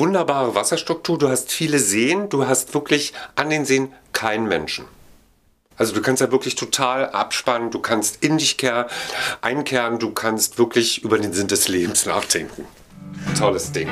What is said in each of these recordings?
wunderbare Wasserstruktur, du hast viele Seen, du hast wirklich an den Seen keinen Menschen. Also du kannst ja wirklich total abspannen, du kannst in dich kehren, einkehren, du kannst wirklich über den Sinn des Lebens nachdenken. Tolles Ding.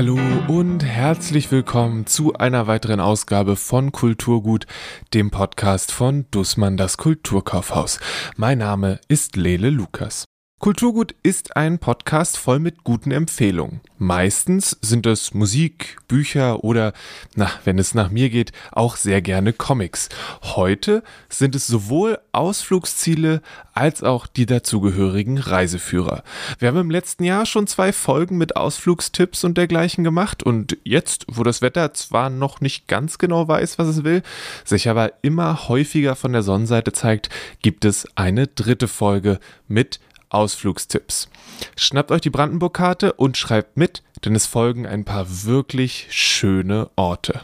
Hallo und herzlich willkommen zu einer weiteren Ausgabe von Kulturgut, dem Podcast von Dussmann das Kulturkaufhaus. Mein Name ist Lele Lukas. Kulturgut ist ein Podcast voll mit guten Empfehlungen. Meistens sind es Musik, Bücher oder, na, wenn es nach mir geht, auch sehr gerne Comics. Heute sind es sowohl Ausflugsziele als auch die dazugehörigen Reiseführer. Wir haben im letzten Jahr schon zwei Folgen mit Ausflugstipps und dergleichen gemacht und jetzt, wo das Wetter zwar noch nicht ganz genau weiß, was es will, sich aber immer häufiger von der Sonnenseite zeigt, gibt es eine dritte Folge mit Ausflugstipps. Schnappt euch die Brandenburg-Karte und schreibt mit, denn es folgen ein paar wirklich schöne Orte.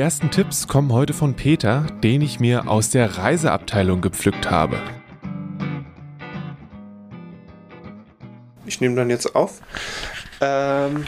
Die ersten Tipps kommen heute von Peter, den ich mir aus der Reiseabteilung gepflückt habe. Ich nehme dann jetzt auf. Ähm,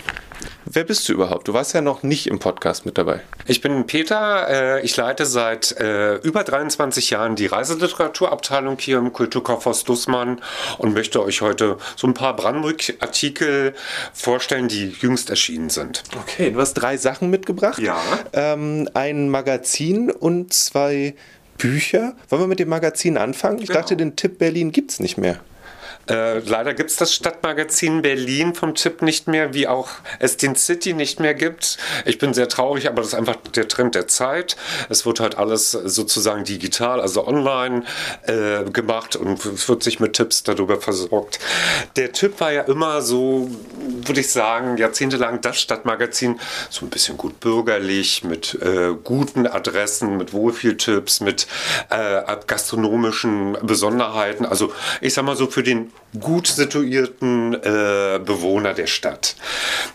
wer bist du überhaupt? Du warst ja noch nicht im Podcast mit dabei. Ich bin Peter. Äh, ich leite seit äh, über 23 Jahren die Reiseliteraturabteilung hier im Kulturkaufhaus Dussmann und möchte euch heute so ein paar Brandenburg-Artikel vorstellen, die jüngst erschienen sind. Okay, du hast drei Sachen mitgebracht. Ja. Ähm, ein Magazin und zwei Bücher. Wollen wir mit dem Magazin anfangen? Ich Genau. dachte, den Tipp Berlin gibt's nicht mehr. Äh, leider gibt es das Stadtmagazin Berlin vom Tipp nicht mehr, wie auch es den City nicht mehr gibt. Ich bin sehr traurig, aber das ist einfach der Trend der Zeit. Es wird halt alles sozusagen digital, also online äh, gemacht und es wird sich mit Tipps darüber versorgt. Der Tipp war ja immer so, würde ich sagen, jahrzehntelang das Stadtmagazin, so ein bisschen gut bürgerlich, mit äh, guten Adressen, mit Wohlfühltipps, mit äh, gastronomischen Besonderheiten. Also ich sag mal so für den gut situierten äh, Bewohner der Stadt.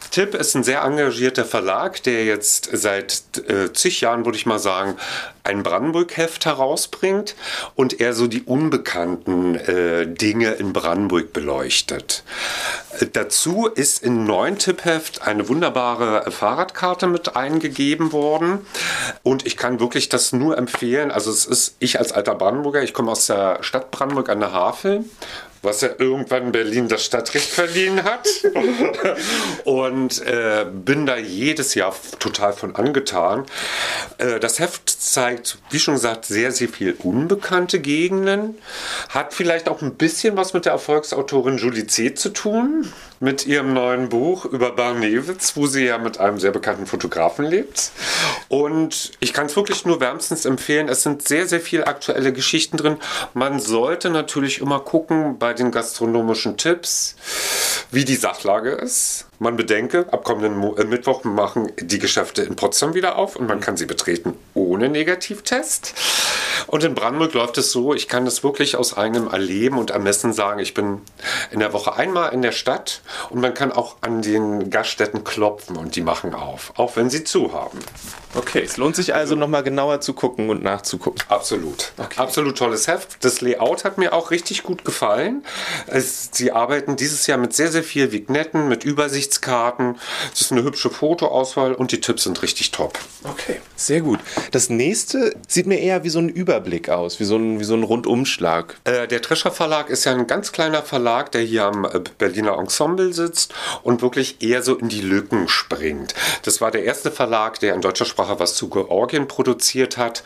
Tipp ist ein sehr engagierter Verlag, der jetzt seit äh, zig Jahren, würde ich mal sagen, ein Brandenburg-Heft herausbringt und er so die unbekannten äh, Dinge in Brandenburg beleuchtet. Äh, dazu ist im neuen Tippheft eine wunderbare Fahrradkarte mit eingegeben worden und ich kann wirklich das nur empfehlen. Also es ist ich als alter Brandenburger, ich komme aus der Stadt Brandenburg an der Havel was ja irgendwann Berlin das Stadtrecht verliehen hat. Und äh, bin da jedes Jahr total von angetan. Äh, das Heft zeigt, wie schon gesagt, sehr, sehr viel unbekannte Gegenden. Hat vielleicht auch ein bisschen was mit der Erfolgsautorin Julie C. zu tun. Mit ihrem neuen Buch über Barnewitz, wo sie ja mit einem sehr bekannten Fotografen lebt. Und ich kann es wirklich nur wärmstens empfehlen. Es sind sehr, sehr viele aktuelle Geschichten drin. Man sollte natürlich immer gucken bei den gastronomischen Tipps, wie die Sachlage ist. Man bedenke, ab kommenden Mo äh, Mittwoch machen die Geschäfte in Potsdam wieder auf und man kann sie betreten ohne Negativtest. Und in Brandenburg läuft es so, ich kann das wirklich aus eigenem Erleben und Ermessen sagen, ich bin in der Woche einmal in der Stadt und man kann auch an den Gaststätten klopfen und die machen auf, auch wenn sie zu haben. Okay, es lohnt sich also nochmal genauer zu gucken und nachzugucken. Absolut. Absolut tolles Heft. Das Layout hat mir auch richtig gut gefallen. Es, sie arbeiten dieses Jahr mit sehr, sehr viel Vignetten, mit Übersichtskarten. Es ist eine hübsche Fotoauswahl und die Tipps sind richtig top. Okay, sehr gut. Das nächste sieht mir eher wie so ein Überblick aus, wie so ein, wie so ein Rundumschlag. Äh, der Trescher Verlag ist ja ein ganz kleiner Verlag, der hier am äh, Berliner Ensemble sitzt und wirklich eher so in die Lücken springt. Das war der erste Verlag, der in deutscher Sprache was zu Georgien produziert hat,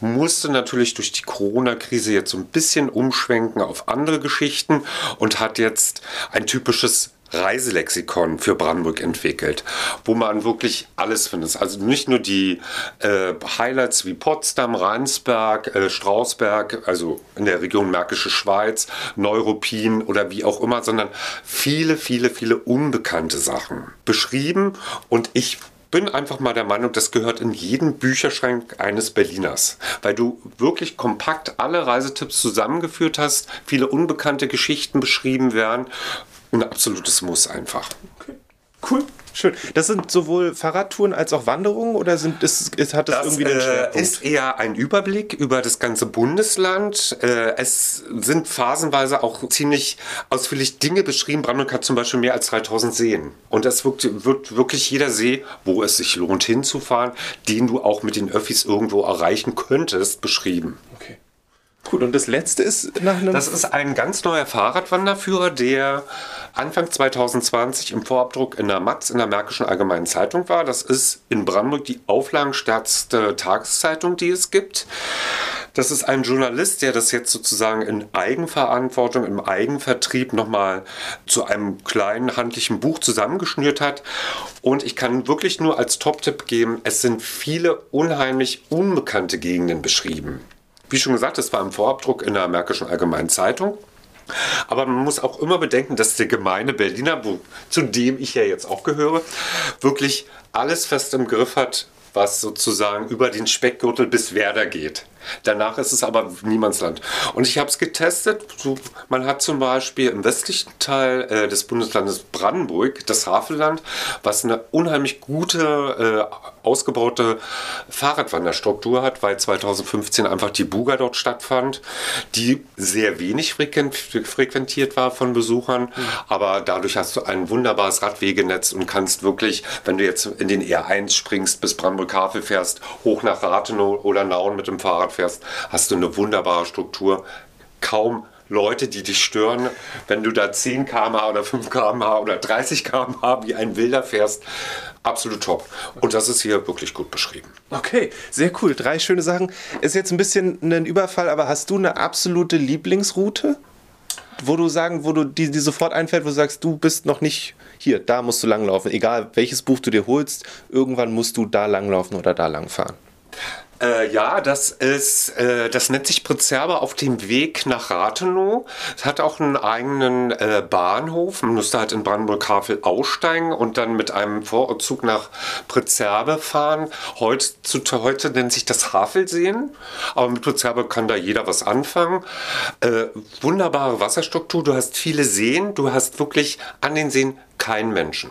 musste natürlich durch die Corona-Krise jetzt so ein bisschen umschwenken auf andere Geschichten und hat jetzt ein typisches Reiselexikon für Brandenburg entwickelt, wo man wirklich alles findet. Also nicht nur die äh, Highlights wie Potsdam, Rheinsberg, äh, Strausberg, also in der Region Märkische Schweiz, Neuruppin oder wie auch immer, sondern viele, viele, viele unbekannte Sachen beschrieben und ich bin einfach mal der Meinung, das gehört in jeden Bücherschrank eines Berliners, weil du wirklich kompakt alle Reisetipps zusammengeführt hast, viele unbekannte Geschichten beschrieben werden. Ein absolutes Muss einfach. Okay. Cool. Schön. Das sind sowohl Fahrradtouren als auch Wanderungen oder sind, ist, ist, hat das, das irgendwie einen äh, Schwerpunkt? ist eher ein Überblick über das ganze Bundesland. Äh, es sind phasenweise auch ziemlich ausführlich Dinge beschrieben. Brandenburg hat zum Beispiel mehr als 3000 Seen. Und es wird, wird wirklich jeder See, wo es sich lohnt hinzufahren, den du auch mit den Öffis irgendwo erreichen könntest, beschrieben. Okay. Gut, und das letzte ist nach einem. Das ist ein ganz neuer Fahrradwanderführer, der Anfang 2020 im Vorabdruck in der Matz in der Märkischen Allgemeinen Zeitung war. Das ist in Brandenburg die auflagenstärkste Tageszeitung, die es gibt. Das ist ein Journalist, der das jetzt sozusagen in Eigenverantwortung, im Eigenvertrieb nochmal zu einem kleinen handlichen Buch zusammengeschnürt hat. Und ich kann wirklich nur als Top-Tipp geben, es sind viele unheimlich unbekannte Gegenden beschrieben. Wie schon gesagt, es war im Vorabdruck in der Märkischen Allgemeinen Zeitung. Aber man muss auch immer bedenken, dass der gemeine Berliner, zu dem ich ja jetzt auch gehöre, wirklich alles fest im Griff hat, was sozusagen über den Speckgürtel bis Werder geht. Danach ist es aber Niemandsland. Und ich habe es getestet. Man hat zum Beispiel im westlichen Teil äh, des Bundeslandes Brandenburg, das Havelland, was eine unheimlich gute, äh, ausgebaute Fahrradwanderstruktur hat, weil 2015 einfach die Buga dort stattfand, die sehr wenig frequentiert war von Besuchern. Mhm. Aber dadurch hast du ein wunderbares Radwegenetz und kannst wirklich, wenn du jetzt in den R1 springst, bis Brandenburg-Havel fährst, hoch nach Rathenow oder Nauen mit dem Fahrrad fährst, hast du eine wunderbare Struktur. Kaum Leute, die dich stören, wenn du da 10 km/h oder 5 km/h oder 30 km/h wie ein Wilder fährst. Absolut top. Und das ist hier wirklich gut beschrieben. Okay, sehr cool. Drei schöne Sachen. Ist jetzt ein bisschen ein Überfall, aber hast du eine absolute Lieblingsroute? Wo du sagen, wo du die, die sofort einfällt, wo du sagst, du bist noch nicht hier, da musst du langlaufen. Egal welches Buch du dir holst, irgendwann musst du da langlaufen oder da langfahren. Äh, ja, das ist, äh, das nennt sich Prezerbe auf dem Weg nach Rathenow. Es hat auch einen eigenen äh, Bahnhof. Man müsste halt in Brandenburg-Havel aussteigen und dann mit einem Vorzug nach Prezerbe fahren. Heute, heute nennt sich das Havelseen, aber mit Prezerbe kann da jeder was anfangen. Äh, wunderbare Wasserstruktur, du hast viele Seen, du hast wirklich an den Seen keinen Menschen.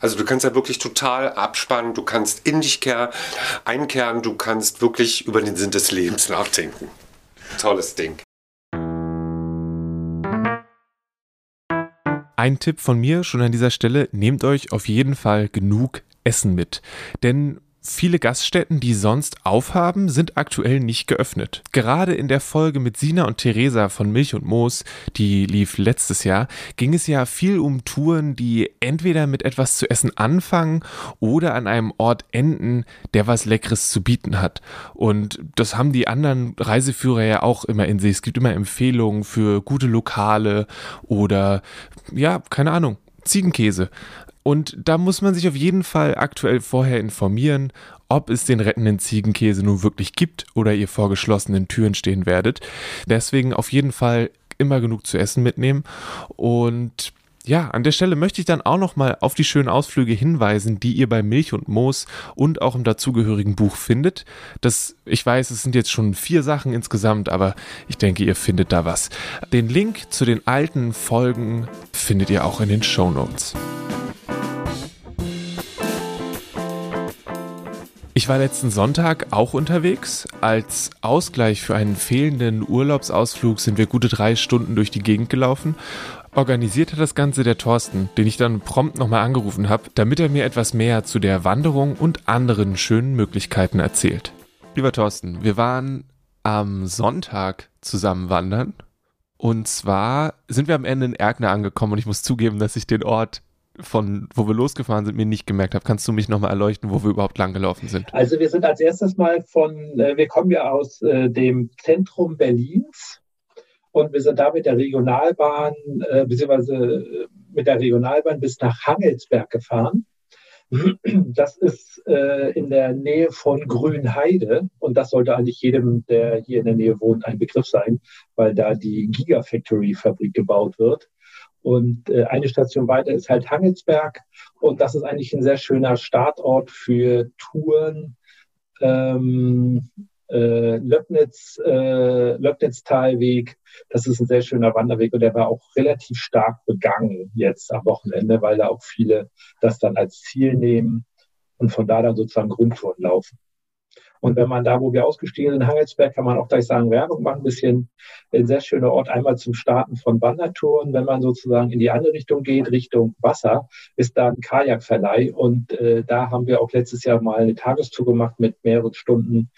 Also du kannst ja wirklich total abspannen, du kannst in dich kehren, einkehren, du kannst wirklich über den Sinn des Lebens nachdenken. Tolles Ding. Ein Tipp von mir schon an dieser Stelle, nehmt euch auf jeden Fall genug Essen mit. Denn Viele Gaststätten, die sonst aufhaben, sind aktuell nicht geöffnet. Gerade in der Folge mit Sina und Theresa von Milch und Moos, die lief letztes Jahr, ging es ja viel um Touren, die entweder mit etwas zu essen anfangen oder an einem Ort enden, der was Leckeres zu bieten hat. Und das haben die anderen Reiseführer ja auch immer in sich. Es gibt immer Empfehlungen für gute Lokale oder ja, keine Ahnung, Ziegenkäse. Und da muss man sich auf jeden Fall aktuell vorher informieren, ob es den rettenden Ziegenkäse nun wirklich gibt oder ihr vor geschlossenen Türen stehen werdet. Deswegen auf jeden Fall immer genug zu essen mitnehmen und ja, an der Stelle möchte ich dann auch noch mal auf die schönen Ausflüge hinweisen, die ihr bei Milch und Moos und auch im dazugehörigen Buch findet. Das, ich weiß, es sind jetzt schon vier Sachen insgesamt, aber ich denke, ihr findet da was. Den Link zu den alten Folgen findet ihr auch in den Show Notes. Ich war letzten Sonntag auch unterwegs. Als Ausgleich für einen fehlenden Urlaubsausflug sind wir gute drei Stunden durch die Gegend gelaufen. Organisiert hat das Ganze der Thorsten, den ich dann prompt nochmal angerufen habe, damit er mir etwas mehr zu der Wanderung und anderen schönen Möglichkeiten erzählt. Lieber Thorsten, wir waren am Sonntag zusammen wandern. Und zwar sind wir am Ende in Erkner angekommen und ich muss zugeben, dass ich den Ort von wo wir losgefahren sind, mir nicht gemerkt habe. Kannst du mich nochmal erleuchten, wo wir überhaupt langgelaufen sind? Also wir sind als erstes mal von, äh, wir kommen ja aus äh, dem Zentrum Berlins und wir sind da mit der Regionalbahn, äh, beziehungsweise mit der Regionalbahn bis nach Hangelsberg gefahren. Das ist in der Nähe von Grünheide und das sollte eigentlich jedem, der hier in der Nähe wohnt, ein Begriff sein, weil da die Gigafactory-Fabrik gebaut wird. Und äh, eine Station weiter ist halt Hangelsberg. Und das ist eigentlich ein sehr schöner Startort für Touren. Ähm, äh, Löbnitz, äh, Löbnitz-Talweg, das ist ein sehr schöner Wanderweg und der war auch relativ stark begangen jetzt am Wochenende, weil da auch viele das dann als Ziel nehmen und von da dann sozusagen Grundtouren laufen. Und wenn man da, wo wir ausgestiegen sind, in Hangelsberg, kann man auch gleich sagen, Werbung machen, ein bisschen ein sehr schöner Ort, einmal zum Starten von Wandertouren. Wenn man sozusagen in die andere Richtung geht, Richtung Wasser, ist da ein Kajakverleih. Und äh, da haben wir auch letztes Jahr mal eine Tagestour gemacht mit mehreren Stunden,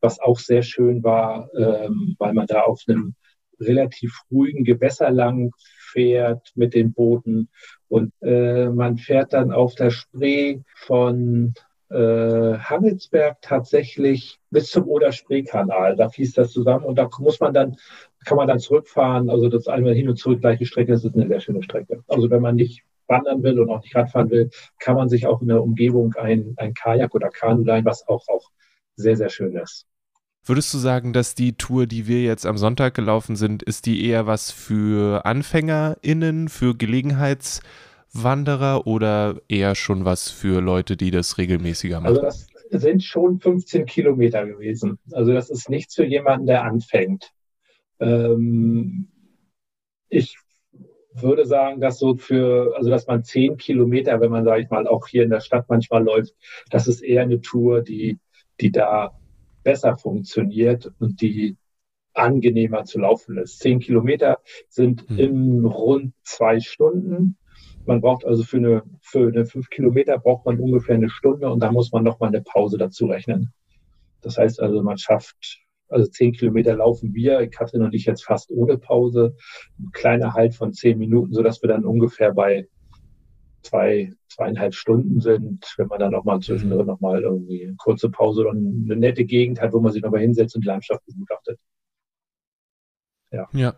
was auch sehr schön war, ähm, weil man da auf einem relativ ruhigen Gewässer lang fährt mit den Booten und äh, man fährt dann auf der Spree von äh, Hangelsberg tatsächlich bis zum Oder-Spree-Kanal. Da fließt das zusammen und da muss man dann, kann man dann zurückfahren. Also das einmal hin und zurück gleiche Strecke, das ist eine sehr schöne Strecke. Also wenn man nicht wandern will und auch nicht Radfahren will, kann man sich auch in der Umgebung ein, ein Kajak oder Kanu leihen, was auch, auch sehr, sehr schön ist. Würdest du sagen, dass die Tour, die wir jetzt am Sonntag gelaufen sind, ist die eher was für AnfängerInnen, für Gelegenheits- Wanderer oder eher schon was für Leute, die das regelmäßiger machen? Also das sind schon 15 Kilometer gewesen. Also das ist nichts für jemanden, der anfängt. Ähm, ich würde sagen, dass so für, also dass man 10 Kilometer, wenn man, sage ich mal, auch hier in der Stadt manchmal läuft, das ist eher eine Tour, die, die da besser funktioniert und die angenehmer zu laufen ist. Zehn Kilometer sind hm. in rund zwei Stunden. Man braucht also für eine, für eine fünf Kilometer braucht man ungefähr eine Stunde und da muss man nochmal eine Pause dazu rechnen. Das heißt also, man schafft, also zehn Kilometer laufen wir, Katrin und ich jetzt fast ohne Pause, ein kleiner Halt von zehn Minuten, sodass wir dann ungefähr bei zwei, zweieinhalb Stunden sind, wenn man dann auch mal zwischendrin nochmal irgendwie eine kurze Pause oder eine nette Gegend hat, wo man sich nochmal hinsetzt und die Landschaft begutachtet. Ja. ja.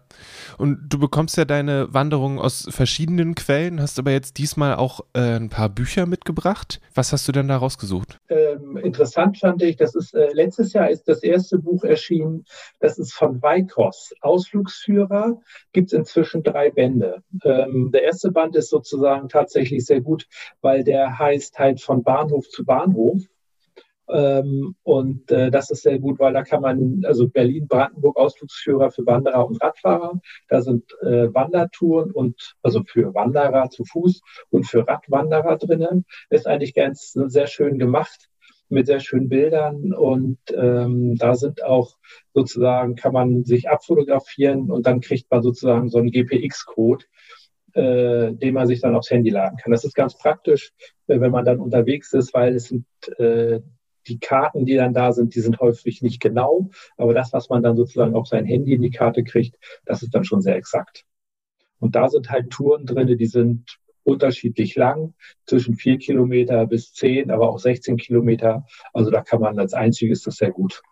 Und du bekommst ja deine Wanderungen aus verschiedenen Quellen, hast aber jetzt diesmal auch äh, ein paar Bücher mitgebracht. Was hast du denn da rausgesucht? Ähm, interessant fand ich, das ist äh, letztes Jahr ist das erste Buch erschienen, das ist von Weikos, Ausflugsführer, gibt es inzwischen drei Bände. Ähm, der erste Band ist sozusagen tatsächlich sehr gut, weil der heißt halt von Bahnhof zu Bahnhof. Ähm, und äh, das ist sehr gut, weil da kann man, also Berlin-Brandenburg Ausflugsführer für Wanderer und Radfahrer. Da sind äh, Wandertouren und also für Wanderer zu Fuß und für Radwanderer drinnen. Ist eigentlich ganz sehr schön gemacht mit sehr schönen Bildern und ähm, da sind auch sozusagen, kann man sich abfotografieren und dann kriegt man sozusagen so einen GPX-Code, äh, den man sich dann aufs Handy laden kann. Das ist ganz praktisch, äh, wenn man dann unterwegs ist, weil es sind äh, die Karten, die dann da sind, die sind häufig nicht genau, aber das, was man dann sozusagen auf sein Handy in die Karte kriegt, das ist dann schon sehr exakt. Und da sind halt Touren drin, die sind unterschiedlich lang, zwischen vier Kilometer bis zehn, aber auch 16 Kilometer. Also da kann man als einziges das sehr gut.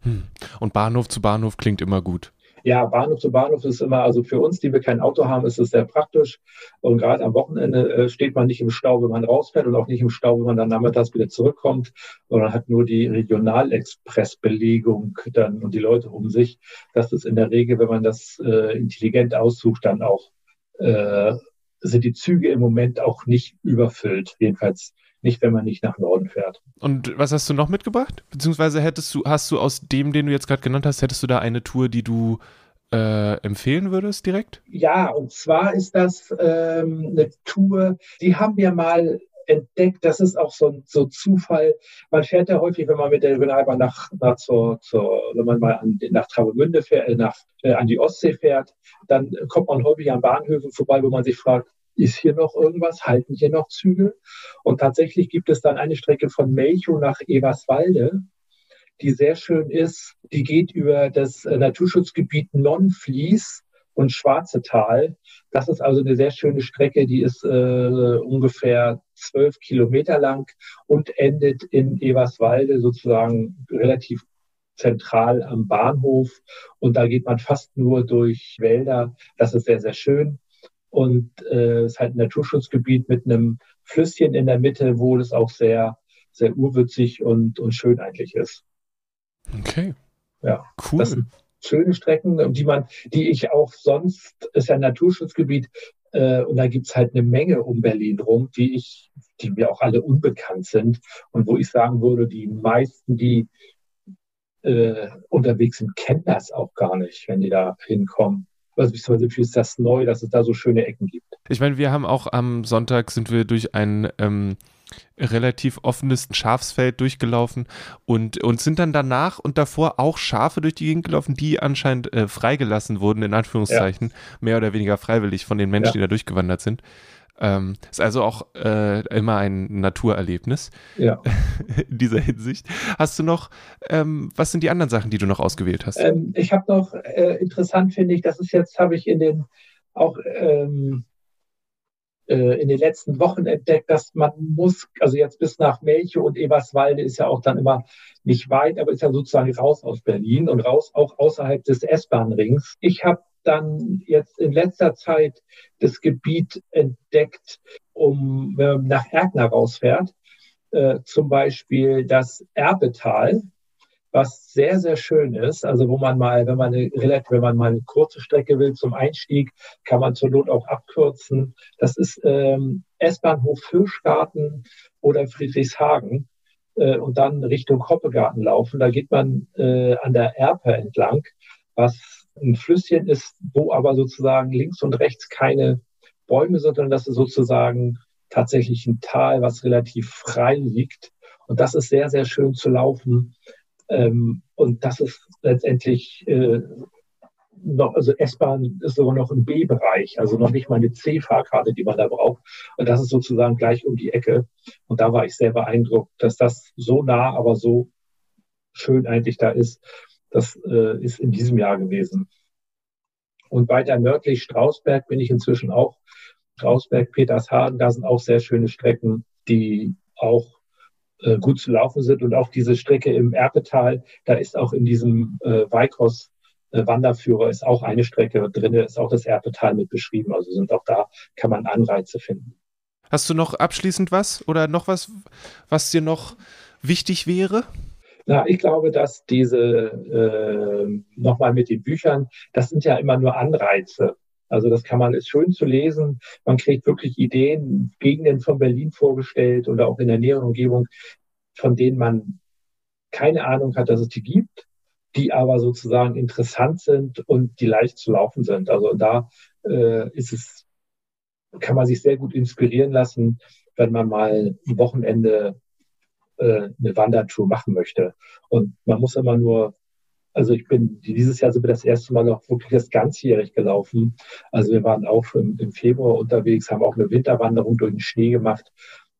Hm. Und Bahnhof zu Bahnhof klingt immer gut. Ja, Bahnhof zu Bahnhof ist immer, also für uns, die wir kein Auto haben, ist es sehr praktisch. Und gerade am Wochenende äh, steht man nicht im Stau, wenn man rausfährt und auch nicht im Stau, wenn man dann nachmittags wieder zurückkommt, sondern hat nur die Regionalexpress-Belegung dann und die Leute um sich. Das ist in der Regel, wenn man das äh, intelligent aussucht, dann auch, äh, sind die Züge im Moment auch nicht überfüllt. Jedenfalls nicht, wenn man nicht nach Norden fährt. Und was hast du noch mitgebracht? Beziehungsweise hättest du, hast du aus dem, den du jetzt gerade genannt hast, hättest du da eine Tour, die du äh, empfehlen würdest direkt? Ja, und zwar ist das ähm, eine Tour, die haben wir mal entdeckt. Das ist auch so, so Zufall. Man fährt ja häufig, wenn man mit der Regionalbahn nach, nach zur, zur, wenn man mal an, nach Travemünde fährt, äh, nach, äh, an die Ostsee fährt, dann kommt man häufig an Bahnhöfen vorbei, wo man sich fragt, ist hier noch irgendwas? Halten hier noch Züge? Und tatsächlich gibt es dann eine Strecke von Melchow nach Eberswalde, die sehr schön ist. Die geht über das äh, Naturschutzgebiet Nonflies und Schwarze Tal. Das ist also eine sehr schöne Strecke, die ist äh, ungefähr zwölf Kilometer lang und endet in Eberswalde sozusagen relativ zentral am Bahnhof. Und da geht man fast nur durch Wälder. Das ist sehr, sehr schön und äh, ist halt ein Naturschutzgebiet mit einem Flüsschen in der Mitte, wo es auch sehr, sehr urwürzig und, und schön eigentlich ist. Okay. Ja, cool. Das sind schöne Strecken, die man, die ich auch sonst, ist ja ein Naturschutzgebiet, Äh, und da gibt's halt eine Menge um Berlin rum, die ich, die mir auch alle unbekannt sind und wo ich sagen würde, die meisten, die äh, unterwegs sind, kennen das auch gar nicht, wenn die da hinkommen. Also beziehungsweise für ist das neu, dass es da so schöne Ecken gibt. Ich meine, wir haben auch am Sonntag sind wir durch ein ähm, relativ offenes Schafsfeld durchgelaufen und, und sind dann danach und davor auch Schafe durch die Gegend gelaufen, die anscheinend äh, freigelassen wurden, in Anführungszeichen, ja. mehr oder weniger freiwillig von den Menschen, ja. die da durchgewandert sind. Ähm, ist also auch äh, immer ein Naturerlebnis ja. in dieser Hinsicht. Hast du noch, ähm, was sind die anderen Sachen, die du noch ausgewählt hast? Ähm, ich habe noch, äh, interessant finde ich, das ist jetzt, habe ich in den auch ähm, äh, in den letzten Wochen entdeckt, dass man muss, also jetzt bis nach Melche und Eberswalde ist ja auch dann immer nicht weit, aber ist ja sozusagen raus aus Berlin und raus auch außerhalb des S-Bahn-Rings. Ich habe dann jetzt in letzter Zeit das Gebiet entdeckt, um wenn man nach Erkner rausfährt, äh, zum Beispiel das Erbetal was sehr, sehr schön ist. Also wo man mal, wenn man eine wenn man mal eine kurze Strecke will zum Einstieg, kann man zur Not auch abkürzen. Das ist ähm, S-Bahnhof Fischgarten oder Friedrichshagen äh, und dann Richtung Hoppegarten laufen. Da geht man äh, an der Erpe entlang, was ein Flüsschen ist, wo aber sozusagen links und rechts keine Bäume sind, sondern das ist sozusagen tatsächlich ein Tal, was relativ frei liegt. Und das ist sehr, sehr schön zu laufen. Ähm, und das ist letztendlich äh, noch, also S-Bahn ist sogar noch im B-Bereich, also noch nicht mal eine C-Fahrkarte, die man da braucht. Und das ist sozusagen gleich um die Ecke. Und da war ich sehr beeindruckt, dass das so nah, aber so schön eigentlich da ist. Das äh, ist in diesem Jahr gewesen. Und weiter nördlich Strausberg bin ich inzwischen auch. Strausberg, Petershagen, da sind auch sehr schöne Strecken, die auch äh, gut zu laufen sind. Und auch diese Strecke im Erpetal, da ist auch in diesem äh, Weikos äh, Wanderführer ist auch eine Strecke drin, ist auch das Erpetal mit beschrieben. Also sind auch da, kann man Anreize finden. Hast du noch abschließend was oder noch was, was dir noch wichtig wäre? Na, ich glaube, dass diese, äh, nochmal mit den Büchern, das sind ja immer nur Anreize. Also das kann man, ist schön zu lesen. Man kriegt wirklich Ideen, Gegenden von Berlin vorgestellt oder auch in der näheren Umgebung, von denen man keine Ahnung hat, dass es die gibt, die aber sozusagen interessant sind und die leicht zu laufen sind. Also da äh, ist es, kann man sich sehr gut inspirieren lassen, wenn man mal ein Wochenende äh, eine Wandertour machen möchte. Und man muss immer nur also ich bin dieses Jahr sind wir das erste Mal noch wirklich das ganzjährig gelaufen. Also wir waren auch im, im Februar unterwegs, haben auch eine Winterwanderung durch den Schnee gemacht.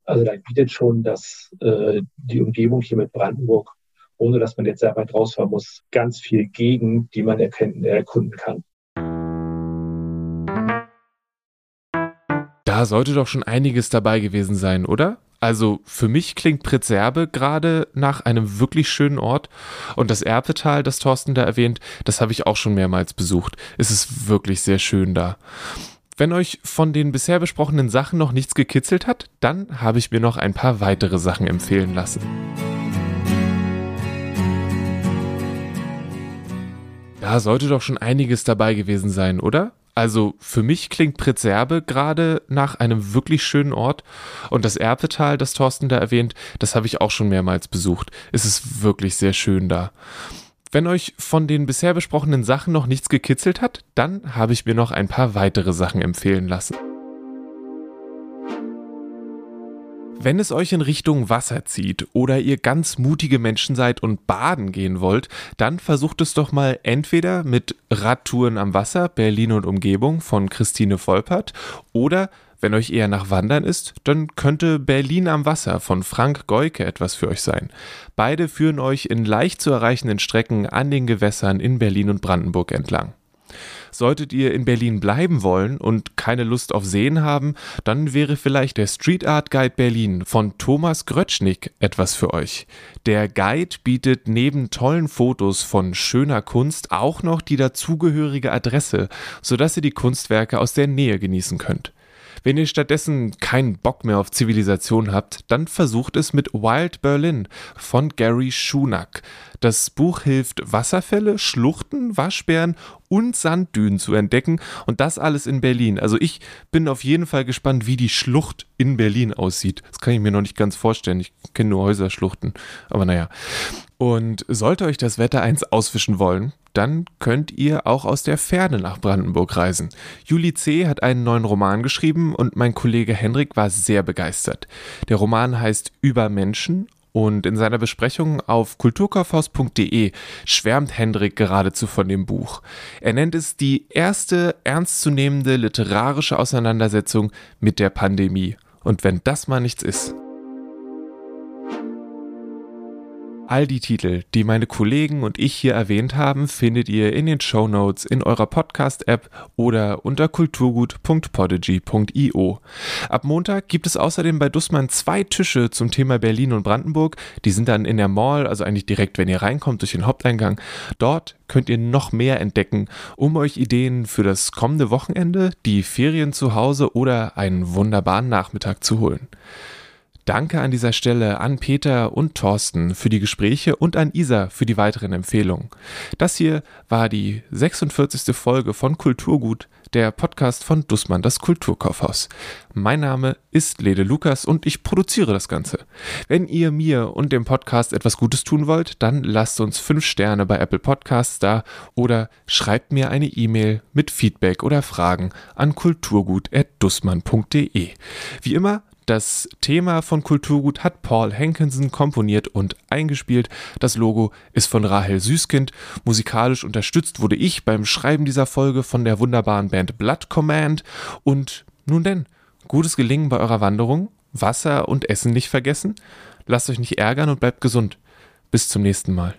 Also da bietet schon das, äh, die Umgebung hier mit Brandenburg, ohne dass man jetzt sehr weit rausfahren muss, ganz viel gegen, die man erkennen, erkunden kann. Da sollte doch schon einiges dabei gewesen sein, oder? Also für mich klingt Pritzerbe gerade nach einem wirklich schönen Ort. Und das Erpetal, das Thorsten da erwähnt, das habe ich auch schon mehrmals besucht. Es ist wirklich sehr schön da. Wenn euch von den bisher besprochenen Sachen noch nichts gekitzelt hat, dann habe ich mir noch ein paar weitere Sachen empfehlen lassen. Da sollte doch schon einiges dabei gewesen sein, oder? Also für mich klingt Pritzerbe gerade nach einem wirklich schönen Ort. Und das Erpetal, das Thorsten da erwähnt, das habe ich auch schon mehrmals besucht. Es ist wirklich sehr schön da. Wenn euch von den bisher besprochenen Sachen noch nichts gekitzelt hat, dann habe ich mir noch ein paar weitere Sachen empfehlen lassen. Wenn es euch in Richtung Wasser zieht oder ihr ganz mutige Menschen seid und baden gehen wollt, dann versucht es doch mal entweder mit Radtouren am Wasser, Berlin und Umgebung von Christine Volpert oder wenn euch eher nach Wandern ist, dann könnte Berlin am Wasser von Frank Geuke etwas für euch sein. Beide führen euch in leicht zu erreichenden Strecken an den Gewässern in Berlin und Brandenburg entlang. Solltet ihr in Berlin bleiben wollen und keine Lust auf Seen haben, dann wäre vielleicht der Street Art Guide Berlin von Thomas Grötschnick etwas für euch. Der Guide bietet neben tollen Fotos von schöner Kunst auch noch die dazugehörige Adresse, sodass ihr die Kunstwerke aus der Nähe genießen könnt. Wenn ihr stattdessen keinen Bock mehr auf Zivilisation habt, dann versucht es mit Wild Berlin von Gary Schunack. Das Buch hilft, Wasserfälle, Schluchten, Waschbären und Sanddünen zu entdecken und das alles in Berlin. Also ich bin auf jeden Fall gespannt, wie die Schlucht in Berlin aussieht. Das kann ich mir noch nicht ganz vorstellen. Ich kenne nur Häuserschluchten, aber naja. Und sollte euch das Wetter eins auswischen wollen, dann könnt ihr auch aus der Ferne nach Brandenburg reisen. Juli C. hat einen neuen Roman geschrieben und mein Kollege Henrik war sehr begeistert. Der Roman heißt Über Menschen und in seiner Besprechung auf kulturkaufhaus.de schwärmt Hendrik geradezu von dem Buch. Er nennt es die erste ernstzunehmende literarische Auseinandersetzung mit der Pandemie. Und wenn das mal nichts ist. All die Titel, die meine Kollegen und ich hier erwähnt haben, findet ihr in den Show Notes in eurer Podcast-App oder unter kulturgut.podigy.io. Ab Montag gibt es außerdem bei Dussmann zwei Tische zum Thema Berlin und Brandenburg. Die sind dann in der Mall, also eigentlich direkt, wenn ihr reinkommt durch den Haupteingang. Dort könnt ihr noch mehr entdecken, um euch Ideen für das kommende Wochenende, die Ferien zu Hause oder einen wunderbaren Nachmittag zu holen. Danke an dieser Stelle an Peter und Thorsten für die Gespräche und an Isa für die weiteren Empfehlungen. Das hier war die 46. Folge von Kulturgut, der Podcast von Dussmann, das Kulturkaufhaus. Mein Name ist Lede Lukas und ich produziere das Ganze. Wenn ihr mir und dem Podcast etwas Gutes tun wollt, dann lasst uns fünf Sterne bei Apple Podcasts da oder schreibt mir eine E-Mail mit Feedback oder Fragen an kulturgut.dussmann.de. Wie immer das Thema von Kulturgut hat Paul Hankinson komponiert und eingespielt. Das Logo ist von Rahel Süßkind. Musikalisch unterstützt wurde ich beim Schreiben dieser Folge von der wunderbaren Band Blood Command. Und nun denn, gutes Gelingen bei eurer Wanderung. Wasser und Essen nicht vergessen. Lasst euch nicht ärgern und bleibt gesund. Bis zum nächsten Mal.